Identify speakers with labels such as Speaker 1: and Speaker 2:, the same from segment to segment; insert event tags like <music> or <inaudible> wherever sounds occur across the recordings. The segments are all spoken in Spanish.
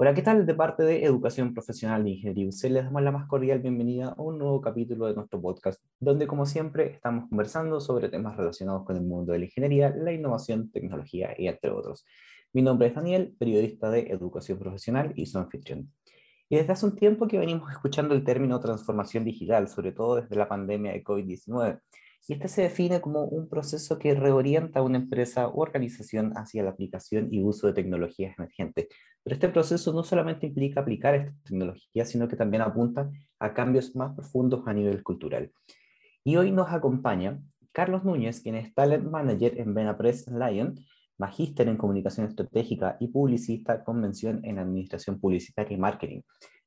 Speaker 1: Hola, ¿qué tal? De parte de Educación Profesional de Ingeniería UC, les damos la más cordial bienvenida a un nuevo capítulo de nuestro podcast, donde como siempre estamos conversando sobre temas relacionados con el mundo de la ingeniería, la innovación, tecnología y entre otros. Mi nombre es Daniel, periodista de Educación Profesional y su anfitrión. Y desde hace un tiempo que venimos escuchando el término transformación digital, sobre todo desde la pandemia de COVID-19, y este se define como un proceso que reorienta a una empresa u organización hacia la aplicación y uso de tecnologías emergentes. Pero este proceso no solamente implica aplicar estas tecnologías, sino que también apunta a cambios más profundos a nivel cultural. Y hoy nos acompaña Carlos Núñez, quien es Talent Manager en Benapress Lion, magíster en comunicación estratégica y publicista con mención en administración publicitaria y marketing.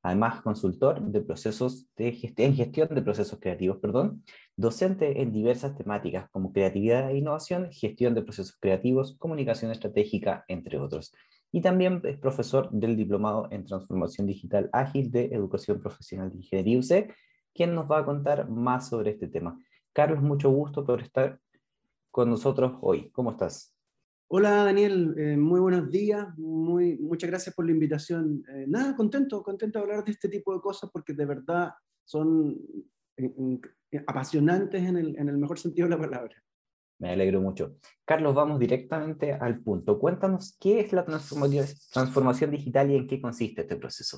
Speaker 1: Además, consultor de procesos de gestión, de procesos creativos, perdón, docente en diversas temáticas como creatividad e innovación, gestión de procesos creativos, comunicación estratégica, entre otros. Y también es profesor del Diplomado en Transformación Digital Ágil de Educación Profesional de Ingeniería UC, quien nos va a contar más sobre este tema. Carlos, mucho gusto por estar con nosotros hoy. ¿Cómo estás?
Speaker 2: Hola Daniel, eh, muy buenos días, muy, muchas gracias por la invitación. Eh, nada, contento, contento de hablar de este tipo de cosas porque de verdad son eh, apasionantes en el, en el mejor sentido de la palabra.
Speaker 1: Me alegro mucho. Carlos, vamos directamente al punto. Cuéntanos qué es la transformación digital y en qué consiste este proceso.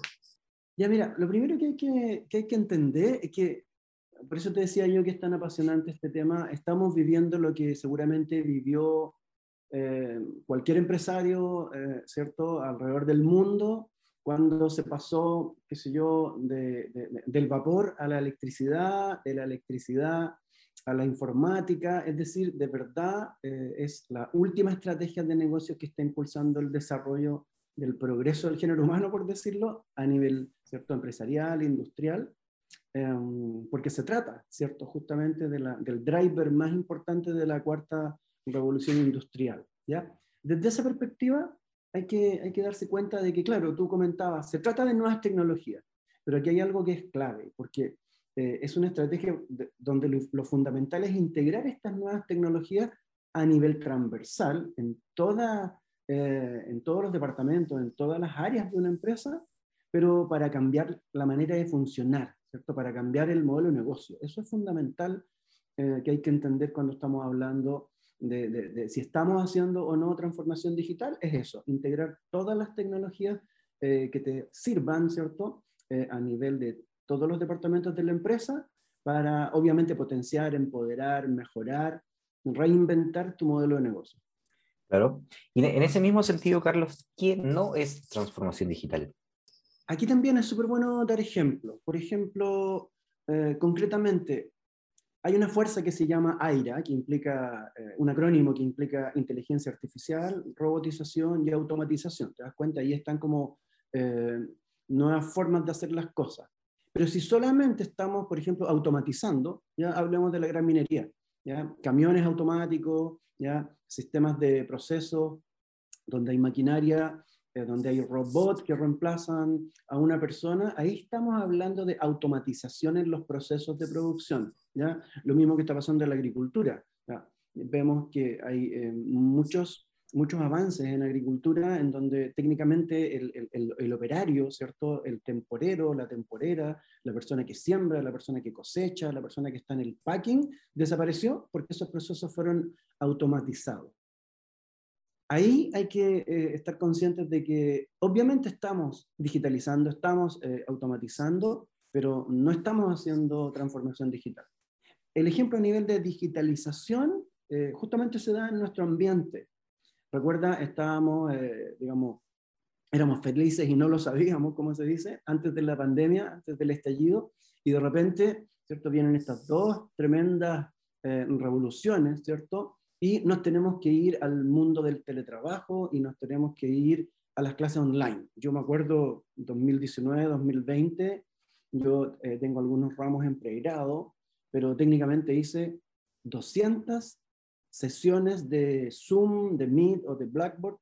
Speaker 2: Ya, mira, lo primero que hay que, que hay que entender es que, por eso te decía yo que es tan apasionante este tema, estamos viviendo lo que seguramente vivió eh, cualquier empresario, eh, ¿cierto?, alrededor del mundo, cuando se pasó, qué sé yo, del vapor a la electricidad, de la electricidad a la informática, es decir, de verdad eh, es la última estrategia de negocio que está impulsando el desarrollo del progreso del género humano, por decirlo, a nivel ¿cierto? empresarial, industrial, em, porque se trata, ¿cierto? justamente del driver más importante de la cuarta revolución industrial. ¿ya? Desde esa perspectiva hay que, hay que darse cuenta de que, claro, tú comentabas, se trata de nuevas tecnologías, pero aquí hay algo que es clave, porque eh, es una estrategia donde lo, fundamental es integrar estas nuevas tecnologías a nivel transversal en, toda, eh, en todos los departamentos, en todas las áreas de una empresa, pero para cambiar la manera de funcionar, ¿cierto? Para cambiar el modelo de negocio. Eso es fundamental eh, que hay que entender cuando estamos hablando de, si estamos haciendo o no transformación digital, es eso, integrar todas las tecnologías eh, que te sirvan, ¿cierto? Eh, a nivel de todos los departamentos de la empresa para, obviamente, potenciar, empoderar, mejorar, reinventar tu modelo de negocio.
Speaker 1: Claro. Y en ese mismo sentido, Carlos, ¿qué no es transformación digital?
Speaker 2: Aquí también es súper bueno dar ejemplos. Por ejemplo, eh, concretamente, hay una fuerza que se llama AIRA, que implica, eh, un acrónimo que implica inteligencia artificial, robotización y automatización. ¿Te das cuenta? Ahí están como eh, nuevas formas de hacer las cosas. Pero si solamente estamos, por ejemplo, automatizando, ya hablemos de la gran minería, ¿ya? camiones automáticos, ¿ya? sistemas de proceso, donde hay maquinaria eh, donde hay robots que reemplazan a una persona, ahí estamos hablando de automatización en los procesos de producción. ¿ya? Lo mismo que está pasando en la agricultura. Vemos que hay eh, muchos, muchos avances en agricultura en donde técnicamente el, el, el, operario, ¿cierto? el temporero, la temporera, la persona que siembra, la persona que cosecha, la persona que está en el packing, desapareció porque esos procesos fueron automatizados ahí hay que eh, estar conscientes de que obviamente estamos digitalizando, estamos eh, automatizando, pero no estamos haciendo transformación digital. El ejemplo a nivel de digitalización eh, justamente se da en nuestro ambiente. Recuerda, estábamos, digamos, éramos felices y no lo sabíamos, como se dice, antes de la pandemia, antes del estallido, y de repente, ¿cierto? Vienen estas dos tremendas revoluciones, ¿cierto? Y nos tenemos que ir al mundo del teletrabajo y nos tenemos que ir a las clases online. Yo me acuerdo 2019, 2020, yo eh, tengo algunos ramos en pregrado, pero técnicamente hice 200 sesiones de Zoom, de Meet o de Blackboard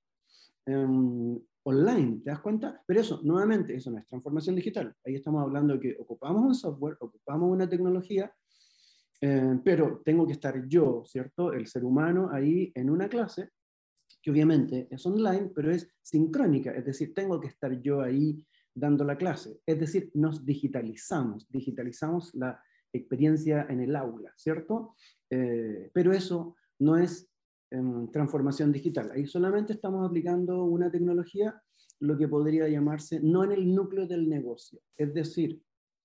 Speaker 2: em, online, ¿te das cuenta? Pero eso, nuevamente, eso no es transformación digital. Ahí estamos hablando de que ocupamos un software, ocupamos una tecnología, eh, pero tengo que estar yo, ¿cierto? El ser humano ahí en una clase que obviamente es online, pero es sincrónica, es decir, tengo que estar yo ahí dando la clase. Es decir, nos digitalizamos, digitalizamos la experiencia en el aula, ¿cierto? Eh, pero eso no es em, transformación digital. Ahí solamente estamos aplicando una tecnología, lo que podría llamarse no en el núcleo del negocio. Es decir,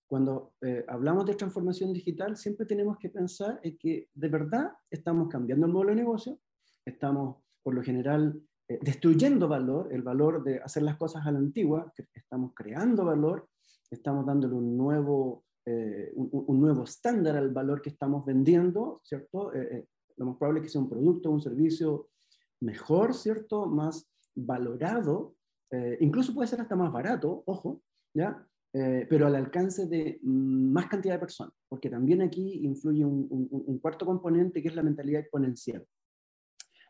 Speaker 2: cuando eh, hablamos de transformación digital, siempre tenemos que pensar en que de verdad estamos cambiando el modelo de negocio, estamos por lo general eh, destruyendo valor, el valor de hacer las cosas a la antigua, estamos creando valor, estamos dándole un nuevo, eh, un, nuevo estándar al valor que estamos vendiendo, ¿cierto? lo más probable es que sea un producto, un servicio mejor, ¿cierto? Más valorado, incluso puede ser hasta más barato, ojo, ¿ya? Eh, pero al alcance de mm, más cantidad de personas, porque también aquí influye un, cuarto componente que es la mentalidad exponencial.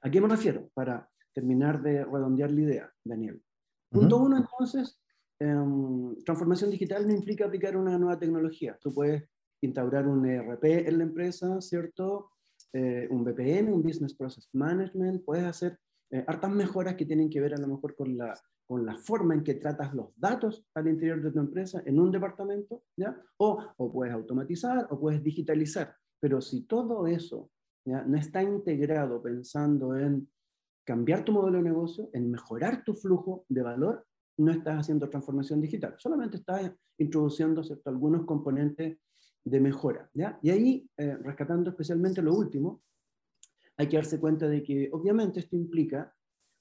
Speaker 2: ¿A qué me refiero? Para terminar de redondear la idea, Daniel. Punto uno, entonces, em, transformación digital no implica aplicar una nueva tecnología. Tú puedes instaurar un ERP en la empresa, ¿cierto? Eh, un BPM, un Business Process Management, puedes hacer eh, hartas mejoras que tienen que ver a lo mejor con la con la forma en que tratas los datos al interior de tu empresa en un departamento, ¿ya? O, o puedes automatizar o puedes digitalizar. Pero si todo eso ¿ya? no está integrado pensando en cambiar tu modelo de negocio, en mejorar tu flujo de valor, no estás haciendo transformación digital, solamente estás introduciendo ¿cierto? algunos componentes de mejora. ¿ya? Y ahí, eh, rescatando especialmente lo último, hay que darse cuenta de que obviamente esto implica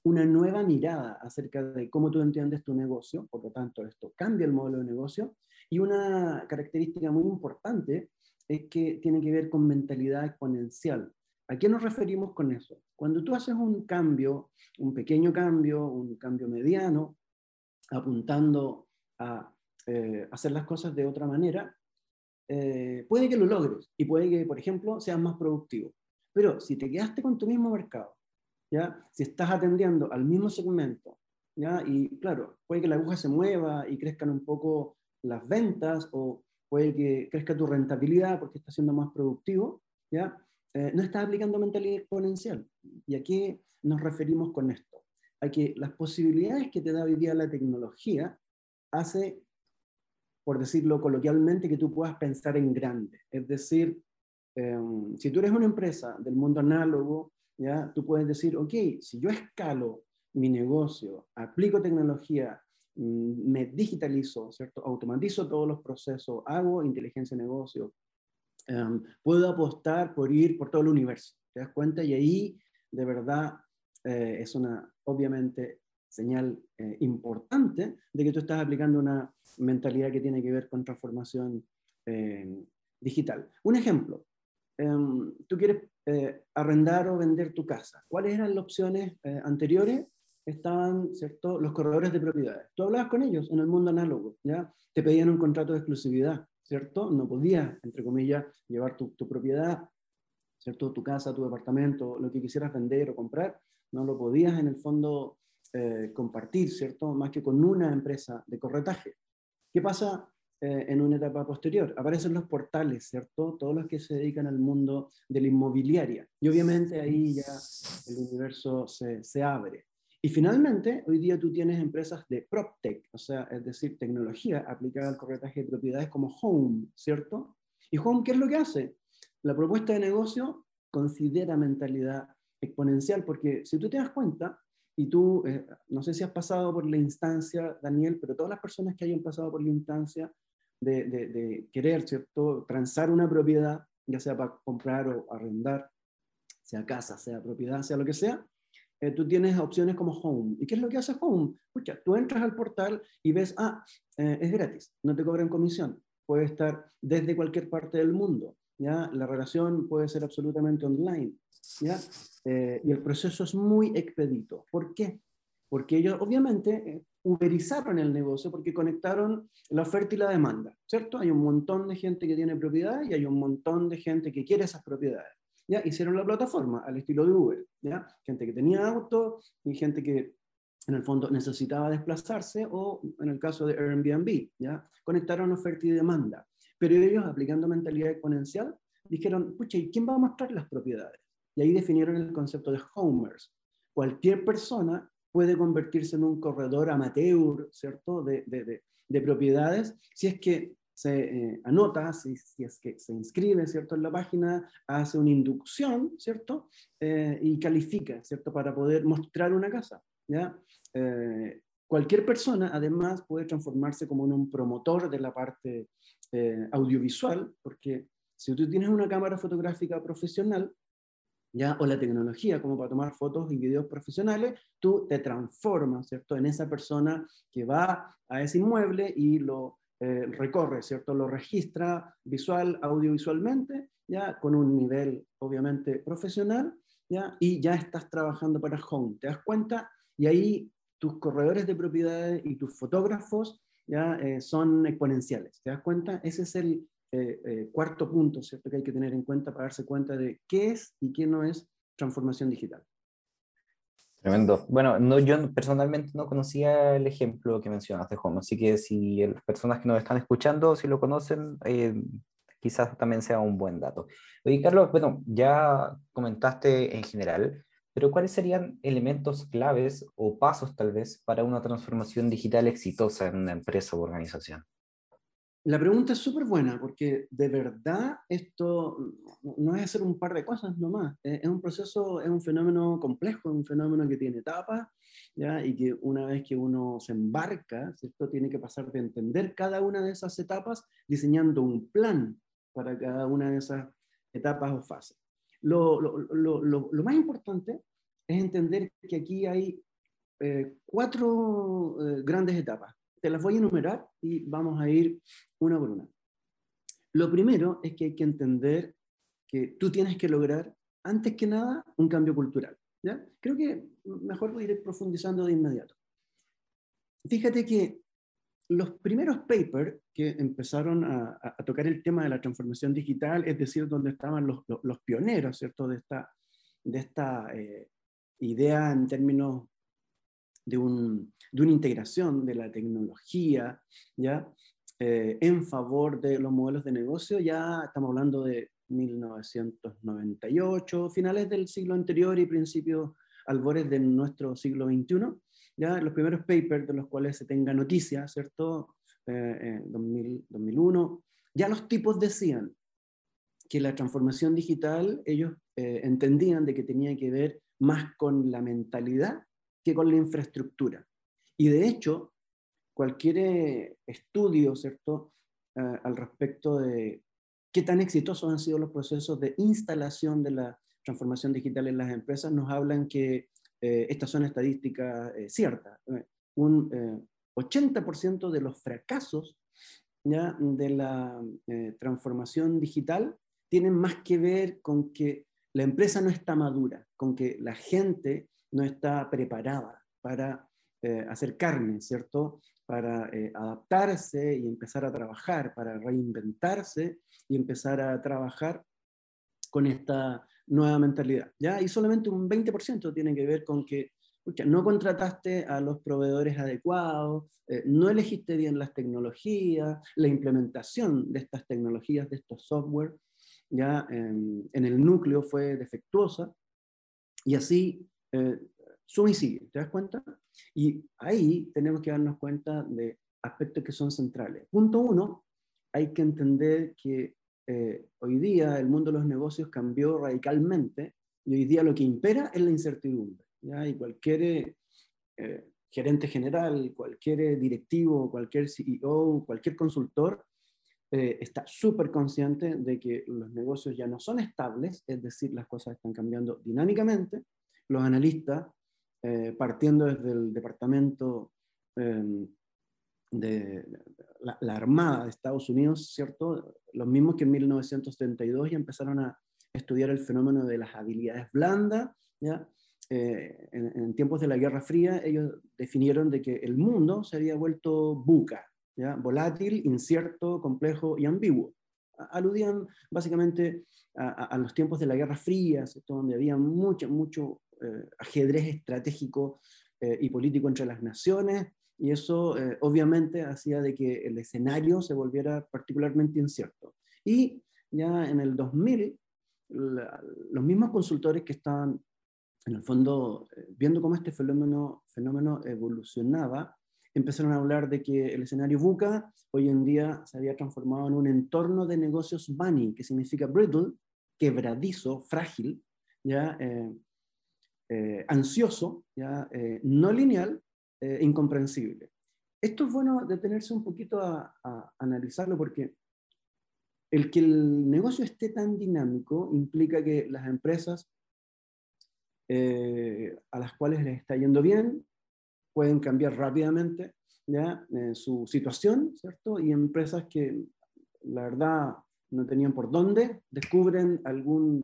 Speaker 2: una nueva mirada acerca de cómo tú entiendes tu negocio, por lo tanto esto cambia el modelo de negocio, y una característica muy importante es que tiene que ver con mentalidad exponencial. ¿A qué nos referimos con eso? Cuando tú haces un cambio, un pequeño cambio, un cambio mediano, apuntando a eh, hacer las cosas de otra manera, eh, puede que lo logres y puede que, por ejemplo, seas más productivo. Pero si te quedaste con tu mismo mercado, si estás atendiendo al mismo segmento, ¿ya? Y claro, puede que la aguja se mueva y crezcan un poco las ventas o puede que crezca tu rentabilidad porque estás siendo más productivo, ¿ya? Eh, no estás aplicando mentalidad exponencial. ¿Y a qué nos referimos con esto? A que las posibilidades que te da hoy día la tecnología hace, por decirlo coloquialmente, que tú puedas pensar en grande. Es decir, em, si tú eres una empresa del mundo análogo, ¿ya? Tú puedes decir, ok, si yo escalo mi negocio, aplico tecnología, mm, me digitalizo, ¿cierto? Automatizo todos los procesos, hago inteligencia de negocio, em, puedo apostar por ir por todo el universo, ¿te das cuenta? Y ahí, de verdad, eh, es una, obviamente, señal eh, importante de que tú estás aplicando una mentalidad que tiene que ver con transformación eh, digital. Un ejemplo, em, tú quieres eh, arrendar o vender tu casa. ¿Cuáles eran las opciones eh, anteriores? Estaban, ¿cierto?, los corredores de propiedades. Tú hablabas con ellos en el mundo análogo, ¿ya? Te pedían un contrato de exclusividad, ¿cierto? No podías, entre comillas, llevar tu, propiedad, ¿cierto? Tu casa, tu departamento, lo que quisieras vender o comprar, no lo podías en el fondo eh, compartir, ¿cierto? Más que con una empresa de corretaje. ¿Qué pasa eh, en una etapa posterior. Aparecen los portales, ¿cierto? Todos los que se dedican al mundo de la inmobiliaria. Y obviamente ahí ya el universo se, se abre. Y finalmente, hoy día tú tienes empresas de PropTech, o sea, es decir, tecnología aplicada al corretaje de propiedades como Home, ¿cierto? ¿Y Home qué es lo que hace? La propuesta de negocio considera mentalidad exponencial, porque si tú te das cuenta, y tú, eh, no sé si has pasado por la instancia, Daniel, pero todas las personas que hayan pasado por la instancia de, querer, ¿cierto?, transar una propiedad, ya sea para comprar o arrendar, sea casa, sea propiedad, sea lo que sea, eh, tú tienes opciones como Home. ¿Y qué es lo que hace Home? Escucha, tú entras al portal y ves, ah, eh, es gratis, no te cobran comisión, puede estar desde cualquier parte del mundo, ¿ya? La relación puede ser absolutamente online, ¿ya? Eh, y el proceso es muy expedito. ¿Por qué? Porque ellos, obviamente, uberizaron el negocio porque conectaron la oferta y la demanda, ¿cierto? Hay un montón de gente que tiene propiedad y hay un montón de gente que quiere esas propiedades. ¿ya? Hicieron la plataforma al estilo de Uber, ¿ya? Gente que tenía auto y gente que en el fondo necesitaba desplazarse o en el caso de Airbnb, ¿ya? Conectaron oferta y demanda. Pero ellos, aplicando mentalidad exponencial, dijeron, pucha, ¿y quién va a mostrar las propiedades? Y ahí definieron el concepto de homers, cualquier persona puede convertirse en un corredor amateur, ¿cierto?, de, de, de, propiedades, si es que se eh, anota, si, si, es que se inscribe, ¿cierto?, en la página, hace una inducción, ¿cierto?, eh, y califica, ¿cierto?, para poder mostrar una casa, ¿ya? Eh, cualquier persona, además, puede transformarse como en un promotor de la parte audiovisual, porque si tú tienes una cámara fotográfica profesional, ¿ya? o la tecnología como para tomar fotos y videos profesionales, tú te transformas, ¿cierto?, en esa persona que va a ese inmueble y lo eh, recorre, ¿cierto?, lo registra visual, audiovisualmente, ¿ya?, con un nivel, obviamente, profesional, ¿ya?, y ya estás trabajando para Home, ¿te das cuenta? Y ahí tus corredores de propiedades y tus fotógrafos ya eh, son exponenciales, ¿te das cuenta? Ese es el, eh, eh, cuarto punto, ¿cierto? Que hay que tener en cuenta para darse cuenta de qué es y qué no es transformación digital.
Speaker 1: Tremendo. Bueno, no, yo personalmente no conocía el ejemplo que mencionaste, Juan, así que si las personas que nos están escuchando, si lo conocen, eh, quizás también sea un buen dato. Oye, Carlos, bueno, ya comentaste en general, pero ¿cuáles serían elementos claves o pasos tal vez para una transformación digital exitosa en una empresa o organización?
Speaker 2: La pregunta es súper buena porque de verdad esto no es hacer un par de cosas nomás, es un proceso, es un fenómeno complejo, es un fenómeno que tiene etapas ¿ya? y que una vez que uno se embarca, ¿cierto? tiene que pasar de entender cada una de esas etapas diseñando un plan para cada una de esas etapas o fases. Lo, lo, lo, lo más importante es entender que aquí hay eh, cuatro eh, grandes etapas te las voy a enumerar y vamos a ir una por una. Lo primero es que hay que entender que tú tienes que lograr, antes que nada, un cambio cultural. ¿ya? Creo que mejor ir profundizando de inmediato. Fíjate que los primeros papers que empezaron a, tocar el tema de la transformación digital, es decir, donde estaban los, los, pioneros ¿cierto? de esta, de esta eh, idea en términos de, un, de una integración de la tecnología, ¿ya? Eh, en favor de los modelos de negocio, ya estamos hablando de 1998, finales del siglo anterior y principios albores de nuestro siglo XXI, ya los primeros papers de los cuales se tenga noticia, ¿cierto? Eh, 2001, ya los tipos decían que la transformación digital, ellos eh, entendían de que tenía que ver más con la mentalidad que con la infraestructura. Y de hecho, cualquier eh, estudio, eh, al respecto de qué tan exitosos han sido los procesos de instalación de la transformación digital en las empresas, nos hablan que eh, estas son estadísticas ciertas. Un 80% de los fracasos ¿ya? de la transformación digital tienen más que ver con que la empresa no está madura, con que la gente no está preparada para eh, hacer carne, ¿cierto? Para eh, adaptarse y empezar a trabajar, para reinventarse y empezar a trabajar con esta nueva mentalidad. ¿ya? Y solamente un 20% tiene que ver con que no contrataste a los proveedores adecuados, eh, no elegiste bien las tecnologías, la implementación de estas tecnologías, de estos software, ya en el núcleo fue defectuosa, y así eh, y sigue, ¿te das cuenta? Y ahí tenemos que darnos cuenta de aspectos que son centrales. Punto uno, hay que entender que eh, hoy día el mundo de los negocios cambió radicalmente y hoy día lo que impera es la incertidumbre. ¿ya? Y cualquier eh, gerente general, cualquier directivo, cualquier CEO, cualquier consultor eh, está súper consciente de que los negocios ya no son estables, es decir, las cosas están cambiando dinámicamente los analistas, eh, partiendo desde el departamento em, de la, Armada de Estados Unidos, ¿cierto? Los mismos que en 1932 ya empezaron a estudiar el fenómeno de las habilidades blandas, ¿ya? Eh, en, tiempos de la Guerra Fría, ellos definieron de que el mundo se había vuelto buca, ¿ya? volátil, incierto, complejo y ambiguo. Aludían básicamente a, los tiempos de la Guerra Fría, donde había mucho, mucho eh, ajedrez estratégico eh, y político entre las naciones, y eso eh, obviamente hacía de que el escenario se volviera particularmente incierto. Y ya en el 2000, los mismos consultores que estaban en el fondo, viendo cómo este fenómeno, fenómeno evolucionaba, empezaron a hablar de que el escenario VUCA hoy en día se había transformado en un entorno de negocios bunny, que significa brittle, quebradizo, frágil, ¿ya? Eh, ansioso, ¿ya? no lineal, incomprensible. Esto es bueno detenerse un poquito a, a analizarlo porque el que el negocio esté tan dinámico implica que las empresas eh, a las cuales les está yendo bien, pueden cambiar rápidamente ¿ya? Eh, su situación, ¿cierto? Y empresas que la verdad no tenían por dónde, descubren algún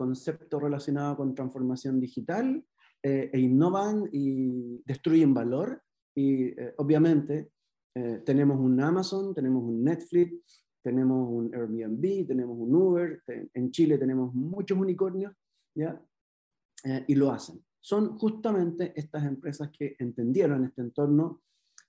Speaker 2: concepto relacionado con transformación digital eh, e innovan y destruyen valor. Y obviamente tenemos un Amazon, tenemos un Netflix, tenemos un Airbnb, tenemos un Uber, en Chile tenemos muchos unicornios, ¿ya? Eh, y lo hacen. Son justamente estas empresas que entendieron este entorno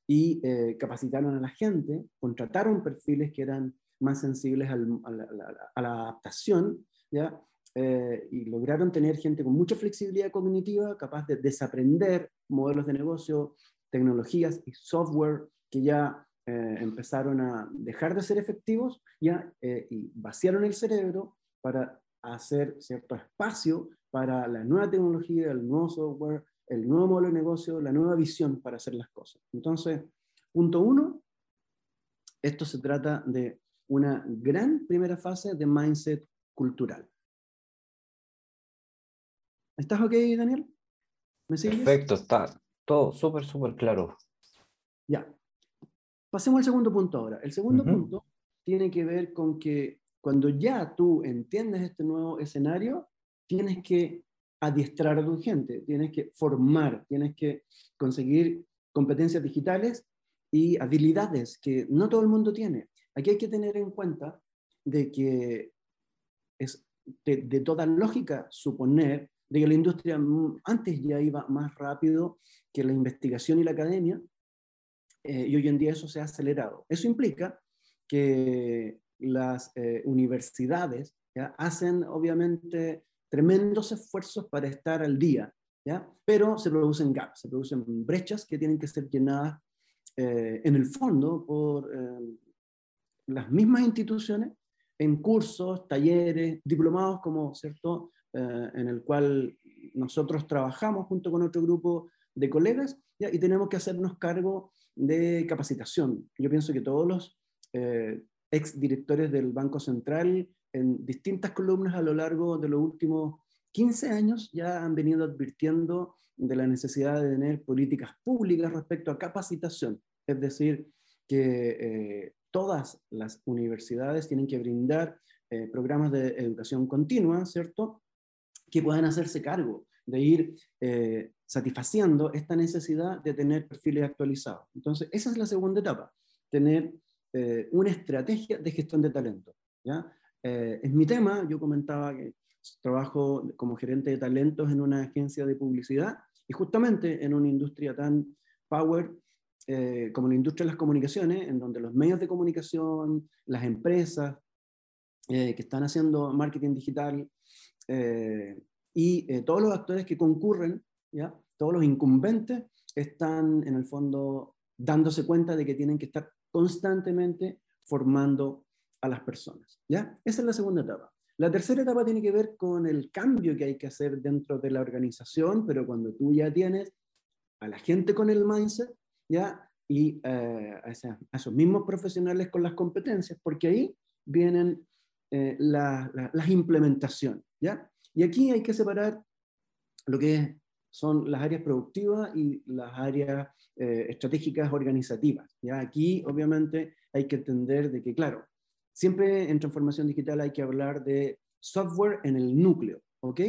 Speaker 2: y eh, capacitaron a la gente, contrataron perfiles que eran más sensibles a, la, adaptación, ¿ya? Eh, y lograron tener gente con mucha flexibilidad cognitiva, capaz de desaprender modelos de negocio, tecnologías y software que ya empezaron a dejar de ser efectivos ya, y vaciaron el cerebro para hacer cierto espacio para la nueva tecnología, el nuevo software, el nuevo modelo de negocio, la nueva visión para hacer las cosas. Entonces, punto uno, esto se trata de una gran primera fase de mindset cultural. ¿Estás ok, Daniel?
Speaker 1: ¿Me sigues? Perfecto, está todo súper, súper claro.
Speaker 2: Ya. Pasemos al segundo punto ahora. El segundo punto tiene que ver con que cuando ya tú entiendes este nuevo escenario, tienes que adiestrar a tu gente, tienes que formar, tienes que conseguir competencias digitales y habilidades que no todo el mundo tiene. Aquí hay que tener en cuenta de que es de, toda lógica suponer de que la industria antes ya iba más rápido que la investigación y la academia, eh, y hoy en día eso se ha acelerado. Eso implica que las eh, universidades ¿ya? hacen obviamente tremendos esfuerzos para estar al día, ¿ya? pero se producen gaps, se producen brechas que tienen que ser llenadas eh, en el fondo por eh, las mismas instituciones en cursos, talleres, diplomados como, ¿cierto?, eh, en el cual nosotros trabajamos junto con otro grupo de colegas ¿ya? y tenemos que hacernos cargo de capacitación. Yo pienso que todos los ex directores del Banco Central en distintas columnas a lo largo de los últimos 15 años ya han venido advirtiendo de la necesidad de tener políticas públicas respecto a capacitación. Es decir, que eh, todas las universidades tienen que brindar eh, programas de educación continua, ¿cierto? Que puedan hacerse cargo de ir eh, satisfaciendo esta necesidad de tener perfiles actualizados. Entonces, esa es la segunda etapa, tener una estrategia de gestión de talento. ¿ya? Eh, es mi tema, yo comentaba que trabajo como gerente de talentos en una agencia de publicidad y justamente en una industria tan power eh, como la industria de las comunicaciones, en donde los medios de comunicación, las empresas eh, que están haciendo marketing digital y todos los actores que concurren, ¿ya? todos los incumbentes, están en el fondo dándose cuenta de que tienen que estar constantemente formando a las personas. ¿ya? Esa es la segunda etapa. La tercera etapa tiene que ver con el cambio que hay que hacer dentro de la organización, pero cuando tú ya tienes a la gente con el mindset, ¿ya? Y eh, a, esos mismos profesionales con las competencias, porque ahí vienen eh, las implementaciones, Y aquí hay que separar lo que son las áreas productivas y las áreas eh, estratégicas organizativas. ¿ya? Aquí, obviamente, hay que entender de que, claro, Siempre en transformación digital hay que hablar de software en el núcleo, ¿ok?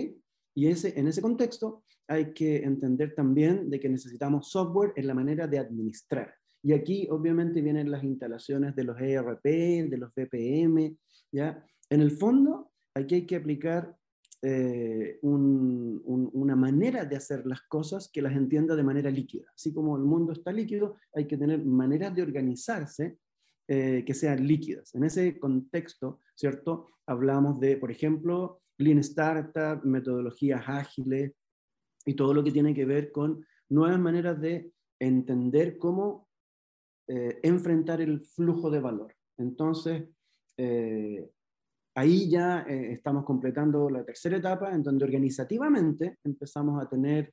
Speaker 2: Y ese, en ese contexto hay que entender también de que necesitamos software en la manera de administrar. Y aquí obviamente vienen las instalaciones de los ERP, de los VPM, ¿ya? En el fondo, aquí hay que aplicar eh, una manera de hacer las cosas que las entienda de manera líquida. Así como el mundo está líquido, hay que tener maneras de organizarse eh, que sean líquidas. En ese contexto, ¿cierto? Hablamos de, por ejemplo, Lean Startup, metodologías ágiles, y todo lo que tiene que ver con nuevas maneras de entender cómo eh, enfrentar el flujo de valor. Entonces, eh, ahí ya eh, estamos completando la tercera etapa, en donde organizativamente empezamos a tener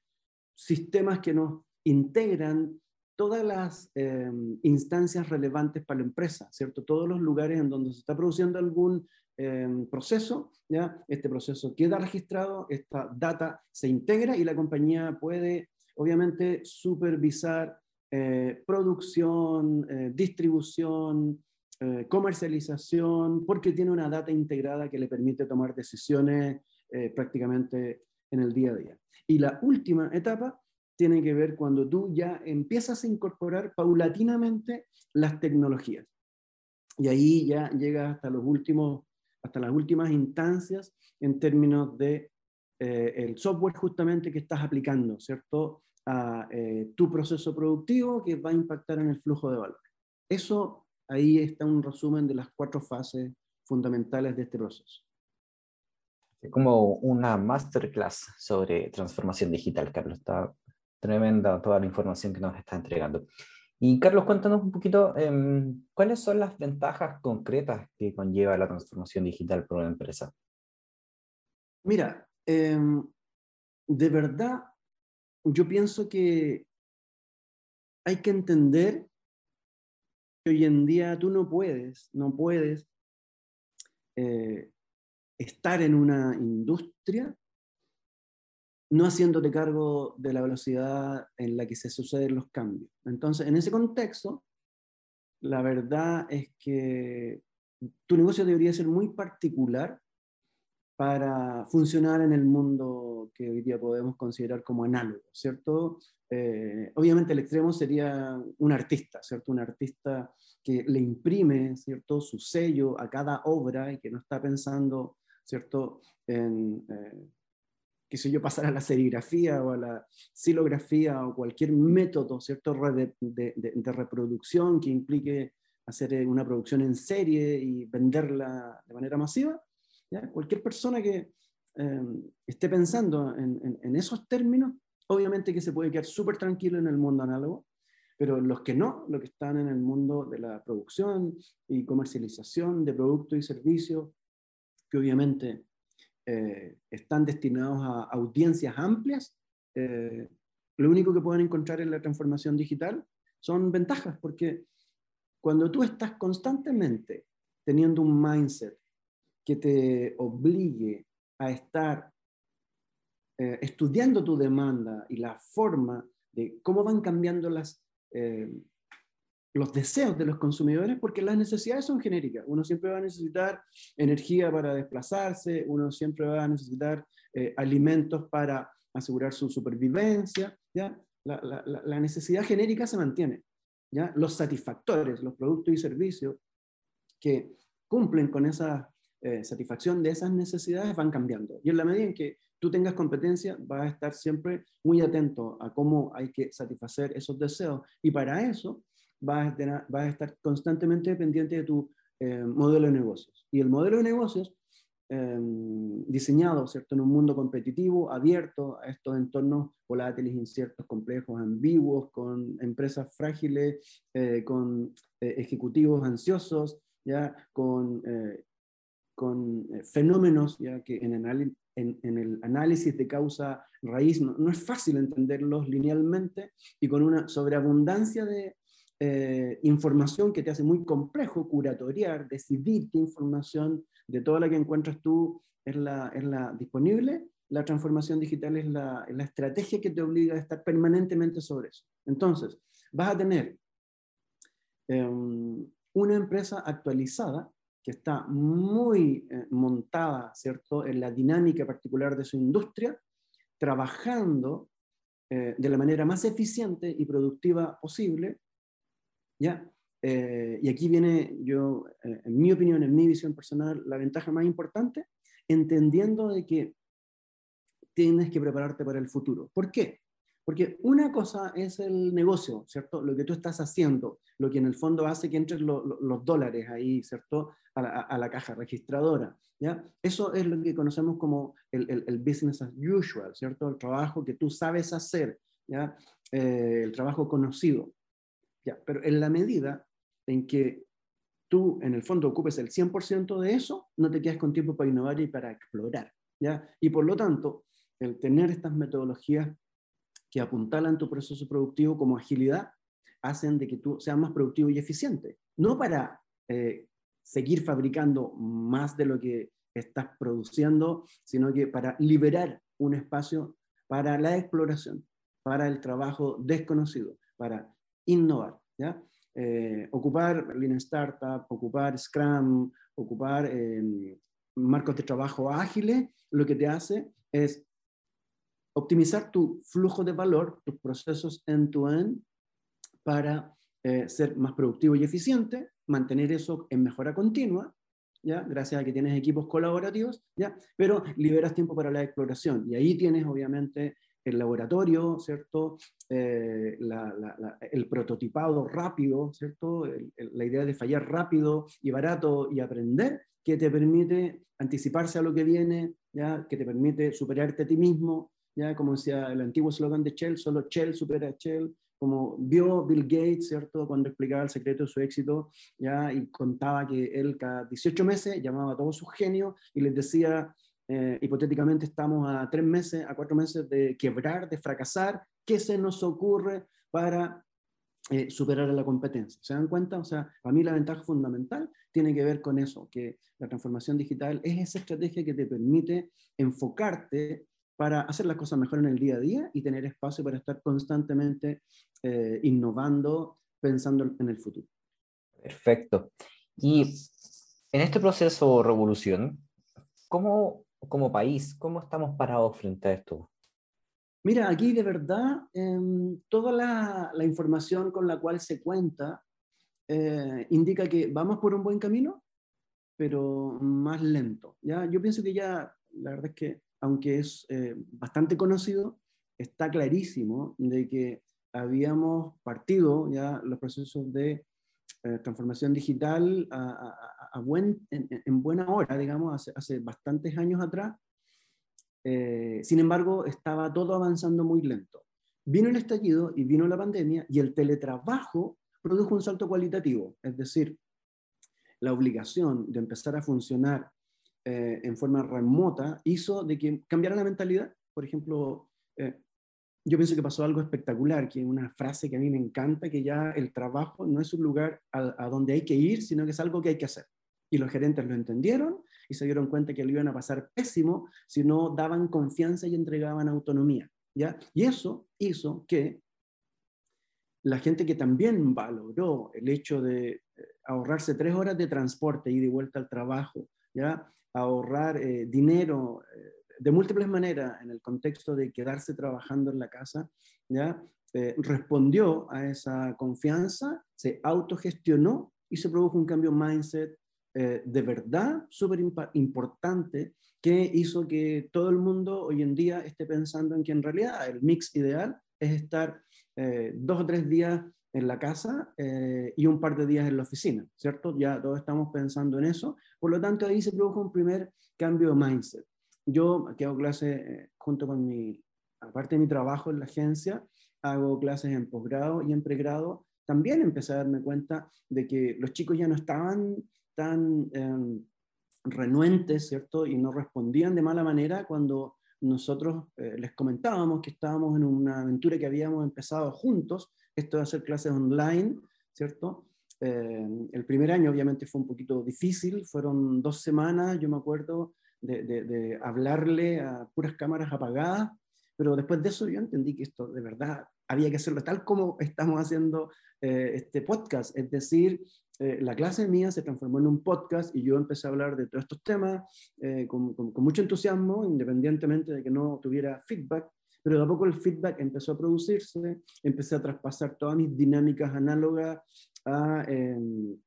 Speaker 2: sistemas que nos integran todas las instancias relevantes para la empresa, ¿cierto? Todos los lugares en donde se está produciendo algún proceso, ¿ya? Este proceso queda registrado, esta data se integra y la compañía puede, obviamente, supervisar eh, producción, eh, distribución, eh, comercialización, porque tiene una data integrada que le permite tomar decisiones prácticamente en el día a día. Y la última etapa tiene que ver cuando tú ya empiezas a incorporar paulatinamente las tecnologías. Y ahí ya llegas hasta, los últimos, hasta las últimas instancias en términos de el software justamente que estás aplicando, ¿cierto? a eh, tu proceso productivo que va a impactar en el flujo de valor. Eso, ahí está un resumen de las cuatro fases fundamentales de este proceso.
Speaker 1: Es como una masterclass sobre transformación digital, Carlos. Está tremenda toda la información que nos está entregando. Y Carlos, cuéntanos un poquito, em, ¿cuáles son las ventajas concretas que conlleva la transformación digital para una empresa?
Speaker 2: Mira, em, de verdad yo pienso que hay que entender hoy en día tú no puedes, no puedes eh, estar en una industria no haciéndote cargo de la velocidad en la que se suceden los cambios. Entonces, en ese contexto, la verdad es que tu negocio debería ser muy particular para funcionar en el mundo que hoy día podemos considerar como análogo, ¿cierto? Eh, obviamente el extremo sería un artista, ¿cierto? Un artista que le imprime, ¿cierto? Su sello a cada obra y que no está pensando, ¿cierto? En, eh, qué sé yo, pasar a la serigrafía o a la silografía o cualquier método, ¿cierto? De, de, de reproducción que implique hacer una producción en serie y venderla de manera masiva, Cualquier persona que em, esté pensando en, esos términos, obviamente que se puede quedar súper tranquilo en el mundo análogo, pero los que no, los que están en el mundo de la producción y comercialización de productos y servicios, que obviamente eh, están destinados a audiencias amplias, eh, lo único que pueden encontrar en la transformación digital son ventajas, porque cuando tú estás constantemente teniendo un mindset que te obligue a estar eh, estudiando tu demanda y la forma de cómo van cambiando las, eh, los deseos de los consumidores, porque las necesidades son genéricas. Uno siempre va a necesitar energía para desplazarse, uno siempre va a necesitar eh, alimentos para asegurar su supervivencia. ¿ya? La, la, necesidad genérica se mantiene. ¿ya? Los satisfactores, los productos y servicios que cumplen con esas eh, satisfacción de esas necesidades van cambiando. Y en la medida en que tú tengas competencia, vas a estar siempre muy atento a cómo hay que satisfacer esos deseos. Y para eso vas a, estar constantemente pendiente de tu eh, modelo de negocios. Y el modelo de negocios em, diseñado ¿cierto? en un mundo competitivo, abierto a estos entornos volátiles, inciertos, complejos, ambiguos, con empresas frágiles, eh, con ejecutivos ansiosos, ya con con eh, fenómenos ya que en, en, el análisis de causa raíz no, es fácil entenderlos linealmente y con una sobreabundancia de eh, información que te hace muy complejo curatoriar, decidir qué información de toda la que encuentras tú es la, es la disponible, la transformación digital es la, la estrategia que te obliga a estar permanentemente sobre eso. Entonces, vas a tener em, una empresa actualizada está muy eh, montada, ¿cierto?, en la dinámica particular de su industria, trabajando eh, de la manera más eficiente y productiva posible, ¿ya? Eh, y aquí viene, yo, en mi opinión, en mi visión personal, la ventaja más importante, entendiendo de que tienes que prepararte para el futuro. ¿Por qué? Porque una cosa es el negocio, ¿cierto? Lo que tú estás haciendo, lo que en el fondo hace que entren los dólares ahí, ¿cierto? A la, a la, caja registradora, ¿ya? Eso es lo que conocemos como el, el, el, business as usual, ¿cierto? El trabajo que tú sabes hacer, ¿ya? Eh, el trabajo conocido, ¿ya? Pero en la medida en que tú en el fondo ocupes el 100% de eso, no te quedas con tiempo para innovar y para explorar, ¿ya? Y por lo tanto, el tener estas metodologías que apuntalan tu proceso productivo como agilidad, hacen de que tú seas más productivo y eficiente. No para eh, seguir fabricando más de lo que estás produciendo, sino que para liberar un espacio para la exploración, para el trabajo desconocido, para innovar. ¿ya? Eh, ocupar Lean Startup, ocupar Scrum, ocupar eh, marcos de trabajo ágiles, lo que te hace es optimizar tu flujo de valor, tus procesos end-to-end, para eh, ser más productivo y eficiente, mantener eso en mejora continua, ¿ya? gracias a que tienes equipos colaborativos, ¿ya? pero liberas tiempo para la exploración. Y ahí tienes, obviamente, el laboratorio, ¿cierto? Eh, el prototipado rápido, ¿cierto? la idea de fallar rápido y barato y aprender, que te permite anticiparse a lo que viene, ¿ya? que te permite superarte a ti mismo, ya como decía el antiguo slogan de Shell, solo Shell supera a Shell, como vio Bill Gates, ¿cierto? Cuando explicaba el secreto de su éxito, ya, y contaba que él cada 18 meses llamaba a todos sus genios y les decía, eh, hipotéticamente estamos a tres meses, a cuatro meses de quebrar, de fracasar, ¿qué se nos ocurre para eh, superar a la competencia? ¿Se dan cuenta? O sea, para mí la ventaja fundamental tiene que ver con eso, que la transformación digital es esa estrategia que te permite enfocarte para hacer las cosas mejor en el día a día y tener espacio para estar constantemente eh, innovando, pensando en el futuro.
Speaker 1: Perfecto. Y en este proceso de revolución, ¿cómo como país, cómo estamos parados frente a esto?
Speaker 2: Mira, aquí de verdad, em, toda la, la, información con la cual se cuenta eh, indica que vamos por un buen camino, pero más lento. ¿ya? Yo pienso que ya, la verdad es que aunque es eh, bastante conocido, está clarísimo de que habíamos partido ya los procesos de eh, transformación digital en, buena hora, digamos, hace, hace bastantes años atrás. Eh, sin embargo, estaba todo avanzando muy lento. Vino el estallido y vino la pandemia y el teletrabajo produjo un salto cualitativo, es decir, la obligación de empezar a funcionar eh, en forma remota hizo de que cambiara la mentalidad. Por ejemplo, eh, yo pienso que pasó algo espectacular, que una frase que a mí me encanta, que ya el trabajo no es un lugar a, donde hay que ir, sino que es algo que hay que hacer. Y los gerentes lo entendieron y se dieron cuenta que lo iban a pasar pésimo si no daban confianza y entregaban autonomía. ¿ya? Y eso hizo que la gente que también valoró el hecho de eh, ahorrarse tres horas de transporte y de vuelta al trabajo, ¿ya? Ahorrar eh, dinero eh, de múltiples maneras en el contexto de quedarse trabajando en la casa, ¿ya? Eh, respondió a esa confianza, se autogestionó y se produjo un cambio mindset de verdad súper importante que hizo que todo el mundo hoy en día esté pensando en que en realidad el mix ideal es estar dos o tres días en la casa y un par de días en la oficina, ¿cierto? Ya todos estamos pensando en eso. Por lo tanto, ahí se produjo un primer cambio de mindset. Yo, que hago clases eh, junto con mi, aparte de mi trabajo en la agencia, hago clases en posgrado y en pregrado, también empecé a darme cuenta de que los chicos ya no estaban tan em, renuentes, ¿cierto? Y no respondían de mala manera cuando nosotros eh, les comentábamos que estábamos en una aventura que habíamos empezado juntos esto de hacer clases online, ¿cierto? Eh, el primer año obviamente fue un poquito difícil, fueron dos semanas, yo me acuerdo, de, hablarle a puras cámaras apagadas, pero después de eso yo entendí que esto de verdad había que hacerlo tal como estamos haciendo eh, este podcast, es decir, eh, la clase mía se transformó en un podcast y yo empecé a hablar de todos estos temas con, con, mucho entusiasmo, independientemente de que no tuviera feedback, pero de a poco el feedback empezó a producirse, empecé a traspasar todas mis dinámicas análogas a em,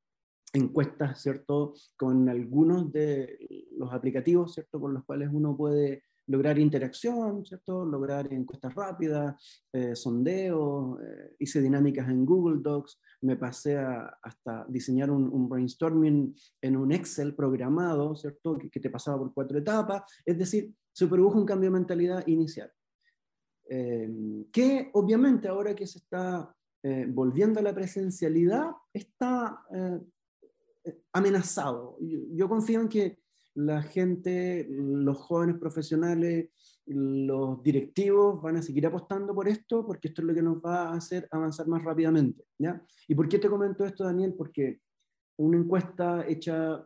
Speaker 2: encuestas, ¿cierto? Con algunos de los aplicativos, ¿cierto? Con los cuales uno puede lograr interacción, ¿cierto? lograr encuestas rápidas, eh, sondeos, eh, hice dinámicas en Google Docs, me pasé hasta diseñar un, brainstorming en un Excel programado, ¿cierto? Que, te pasaba por cuatro etapas, es decir, se produjo un cambio de mentalidad inicial. Eh, que obviamente ahora que se está eh, volviendo a la presencialidad, está amenazado. yo confío en que la gente, los jóvenes profesionales, los directivos van a seguir apostando por esto porque esto es lo que nos va a hacer avanzar más rápidamente. ¿ya? ¿Y por qué te comento esto, Daniel? Porque una encuesta hecha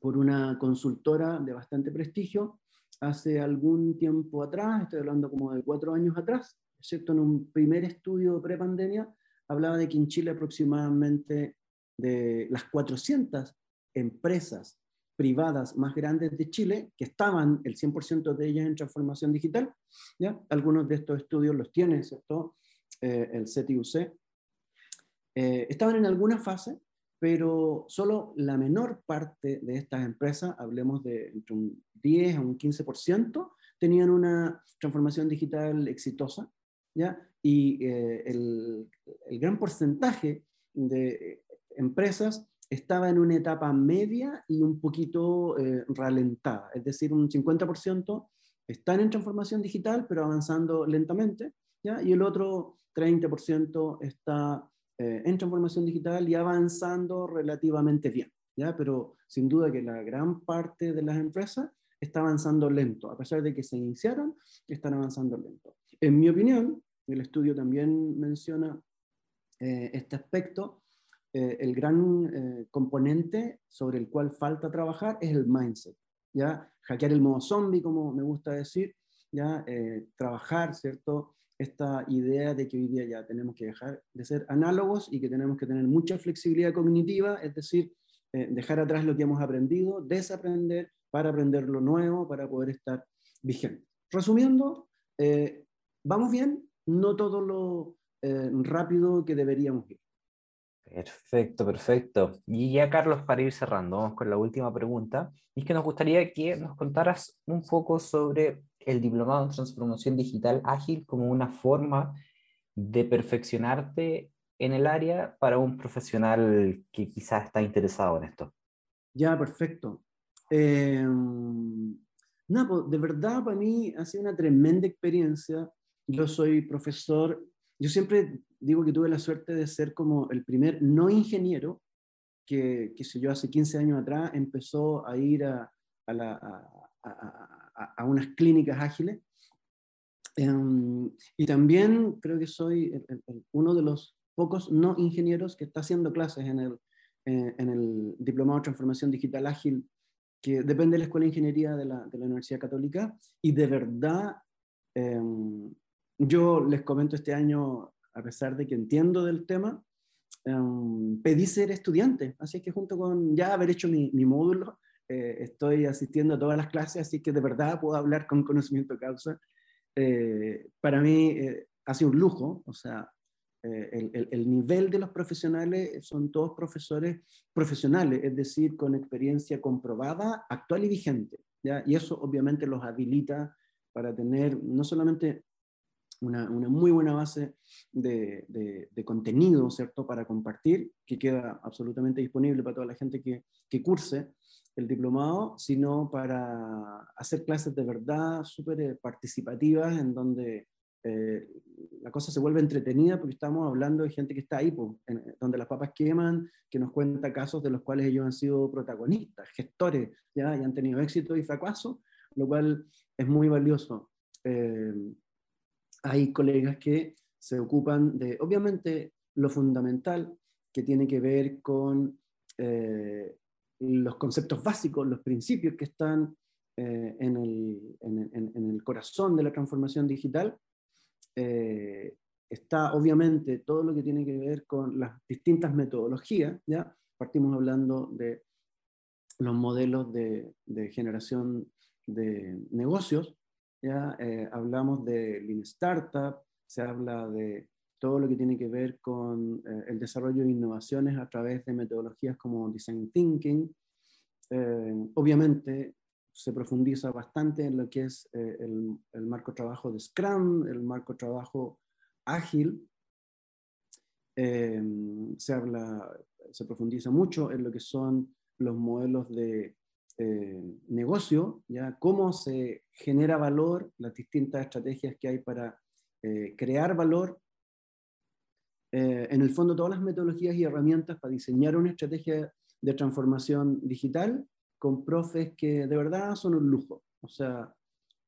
Speaker 2: por una consultora de bastante prestigio hace algún tiempo atrás, estoy hablando como de cuatro años atrás, excepto en un primer estudio pre-pandemia, hablaba de que en Chile aproximadamente de las 400 empresas privadas más grandes de Chile, que estaban el 100% de ellas en transformación digital. ¿ya? Algunos de estos estudios los tiene ¿cierto? Eh, el CTUC. Eh, estaban en alguna fase, pero solo la menor parte de estas empresas, hablemos de entre un 10 a un 15%, tenían una transformación digital exitosa, y eh, el, el, gran porcentaje de empresas estaba en una etapa media y un poquito eh, ralentada, es decir, un 50% están en transformación digital, pero avanzando lentamente, ¿ya? y el otro 30% está eh, en transformación digital y avanzando relativamente bien, ¿ya? pero sin duda que la gran parte de las empresas está avanzando lento, a pesar de que se iniciaron, están avanzando lento. En mi opinión, el estudio también menciona eh, este aspecto, eh, el gran eh, componente sobre el cual falta trabajar es el mindset. ¿ya? Hackear el modo zombie, como me gusta decir, ¿ya? Trabajar, ¿cierto? Esta idea de que hoy día ya tenemos que dejar de ser análogos y que tenemos que tener mucha flexibilidad cognitiva, es decir, dejar atrás lo que hemos aprendido, desaprender para aprender lo nuevo, para poder estar vigente. Resumiendo, vamos bien, no todo lo rápido que deberíamos ir.
Speaker 1: Perfecto, perfecto. Y ya, Carlos, para ir cerrando, vamos con la última pregunta. Y es que nos gustaría que nos contaras un poco sobre el diplomado en transformación digital ágil como una forma de perfeccionarte en el área para un profesional que quizás está interesado en esto.
Speaker 2: Ya, perfecto. Eh, no, pues, de verdad para mí ha sido una tremenda experiencia. Yo soy profesor yo siempre digo que tuve la suerte de ser como el primer no ingeniero que, que sé yo, hace 15 años atrás empezó a ir a, a, a, a unas clínicas ágiles. Em, y también creo que soy uno de los pocos no ingenieros que está haciendo clases en el, en el Diplomado de Transformación Digital Ágil, que depende de la Escuela de Ingeniería de la, de la Universidad Católica, y de verdad em, yo les comento este año, a pesar de que entiendo del tema, um, pedí ser estudiante, así que junto con ya haber hecho mi, módulo, eh, estoy asistiendo a todas las clases, así que de verdad puedo hablar con conocimiento de causa. Eh, para mí eh, ha sido un lujo, o sea, el, el, el, nivel de los profesionales son todos profesores profesionales, es decir, con experiencia comprobada, actual y vigente. ¿ya? Y eso obviamente los habilita para tener no solamente una, una, muy buena base de, de, contenido, ¿cierto?, para compartir, que queda absolutamente disponible para toda la gente que, que curse el diplomado, sino para hacer clases de verdad súper eh, participativas en donde eh, la cosa se vuelve entretenida porque estamos hablando de gente que está ahí, pues, en, donde las papas queman, que nos cuenta casos de los cuales ellos han sido protagonistas, gestores, ya, y han tenido éxito y fracaso, lo cual es muy valioso. Eh, hay colegas que se ocupan de, obviamente, lo fundamental que tiene que ver con eh, los conceptos básicos, los principios que están eh, en, el, corazón de la transformación digital. Eh, está obviamente todo lo que tiene que ver con las distintas metodologías, ¿ya? Partimos hablando de los modelos de, de generación de negocios, ya eh, hablamos de Lean Startup, se habla de todo lo que tiene que ver con eh, el desarrollo de innovaciones a través de metodologías como Design Thinking. Eh, obviamente se profundiza bastante en lo que es eh, el, el, marco de trabajo de Scrum, el marco de trabajo ágil. se habla, se profundiza mucho en lo que son los modelos de negocio, ya cómo se genera valor, las distintas estrategias que hay para crear valor eh, en el fondo todas las metodologías y herramientas para diseñar una estrategia de transformación digital con profes que de verdad son un lujo. O sea,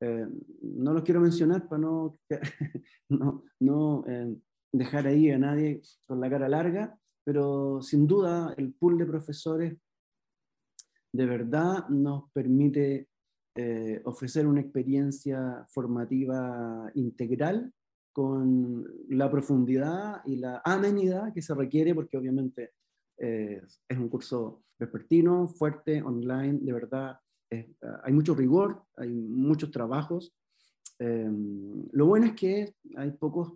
Speaker 2: eh, no los quiero mencionar para no, <laughs> no, no eh, dejar ahí a nadie con la cara larga, pero sin duda el pool de profesores de verdad nos permite ofrecer una experiencia formativa integral con la profundidad y la amenidad que se requiere, porque obviamente eh, es un curso vespertino, fuerte, online, de verdad. hay mucho rigor, hay muchos trabajos. Em, lo bueno es que hay pocos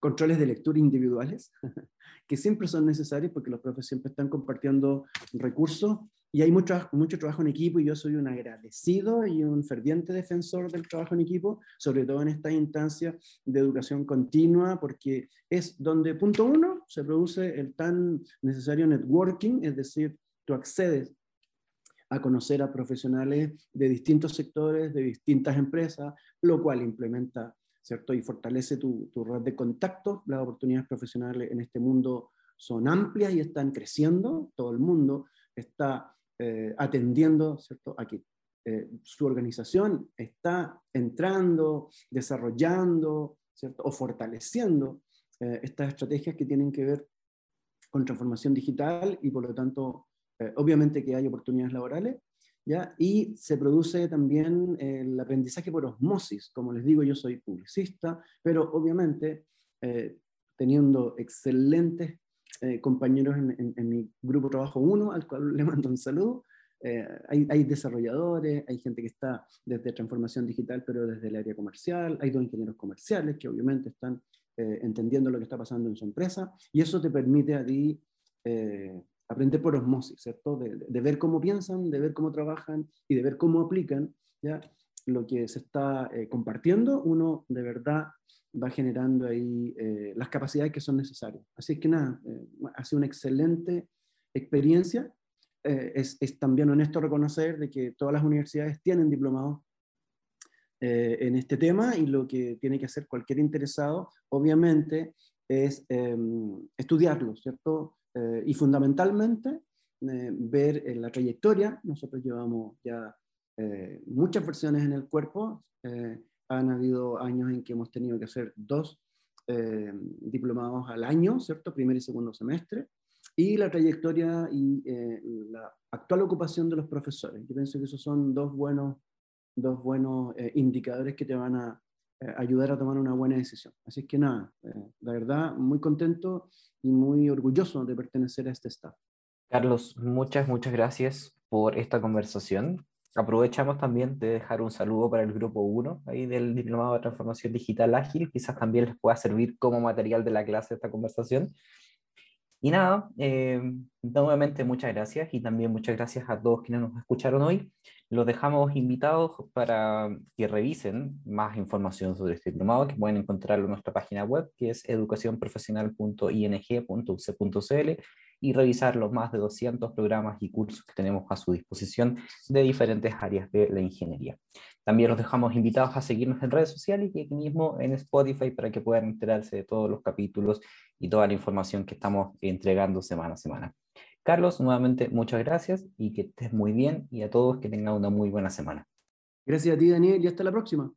Speaker 2: controles de lectura individuales, <laughs> que siempre son necesarios porque los profes siempre están compartiendo recursos y hay mucho, mucho trabajo en equipo y yo soy un agradecido y un ferviente defensor del trabajo en equipo, sobre todo en esta instancia de educación continua, porque es donde, punto uno, se produce el tan necesario networking, es decir, tú accedes a conocer a profesionales de distintos sectores, de distintas empresas, lo cual implementa, ¿cierto? Y fortalece tu, tu red de contactos. Las oportunidades profesionales en este mundo son amplias y están creciendo. Todo el mundo está eh, atendiendo ¿cierto? a que eh, su organización está entrando, desarrollando ¿cierto? o fortaleciendo eh, estas estrategias que tienen que ver con transformación digital y por lo tanto, obviamente que hay oportunidades laborales, ¿ya? y se produce también el aprendizaje por osmosis. Como les digo, yo soy publicista, pero obviamente teniendo excelentes eh, compañeros en, mi grupo trabajo 1, al cual le mando un saludo. Eh, hay, hay, desarrolladores, hay gente que está desde transformación digital, pero desde el área comercial, hay dos ingenieros comerciales que obviamente están eh, entendiendo lo que está pasando en su empresa, y eso te permite a ti aprender por osmosis, ¿cierto? De, de, ver cómo piensan, de ver cómo trabajan y de ver cómo aplican ¿ya? lo que se está compartiendo, uno de verdad va generando ahí eh, las capacidades que son necesarias. Así que nada, eh, ha sido una excelente experiencia. Eh, es, es, también honesto reconocer de que todas las universidades tienen diplomados en este tema y lo que tiene que hacer cualquier interesado, obviamente, es em, estudiarlo, ¿cierto? Y fundamentalmente ver la trayectoria. Nosotros llevamos ya muchas versiones en el cuerpo han habido años en que hemos tenido que hacer dos eh, diplomados al año, ¿cierto? Primer y segundo semestre, y la trayectoria y eh, la actual ocupación de los profesores. Yo pienso que esos son dos buenos, dos buenos eh, indicadores que te van a ayudar a tomar una buena decisión. Así que nada, la verdad, muy contento y muy orgulloso de pertenecer a este staff.
Speaker 1: Carlos, muchas, muchas gracias por esta conversación. Aprovechamos también de dejar un saludo para el grupo 1 ahí del Diplomado de Transformación Digital Ágil, quizás también les pueda servir como material de la clase esta conversación. Y nada, eh, nuevamente muchas gracias y también muchas gracias a todos quienes nos escucharon hoy. Los dejamos invitados para que revisen más información sobre este diplomado, que pueden encontrarlo en nuestra página web, que es educacionprofesional.ing.uc.cl y revisar los más de 200 programas y cursos que tenemos a su disposición de diferentes áreas de la ingeniería. También los dejamos invitados a seguirnos en redes sociales y aquí mismo en Spotify para que puedan enterarse de todos los capítulos y toda la información que estamos entregando semana a semana. Carlos, nuevamente muchas gracias y que estés muy bien y a todos que tengan una muy buena semana.
Speaker 2: Gracias a ti, Daniel, y hasta la próxima.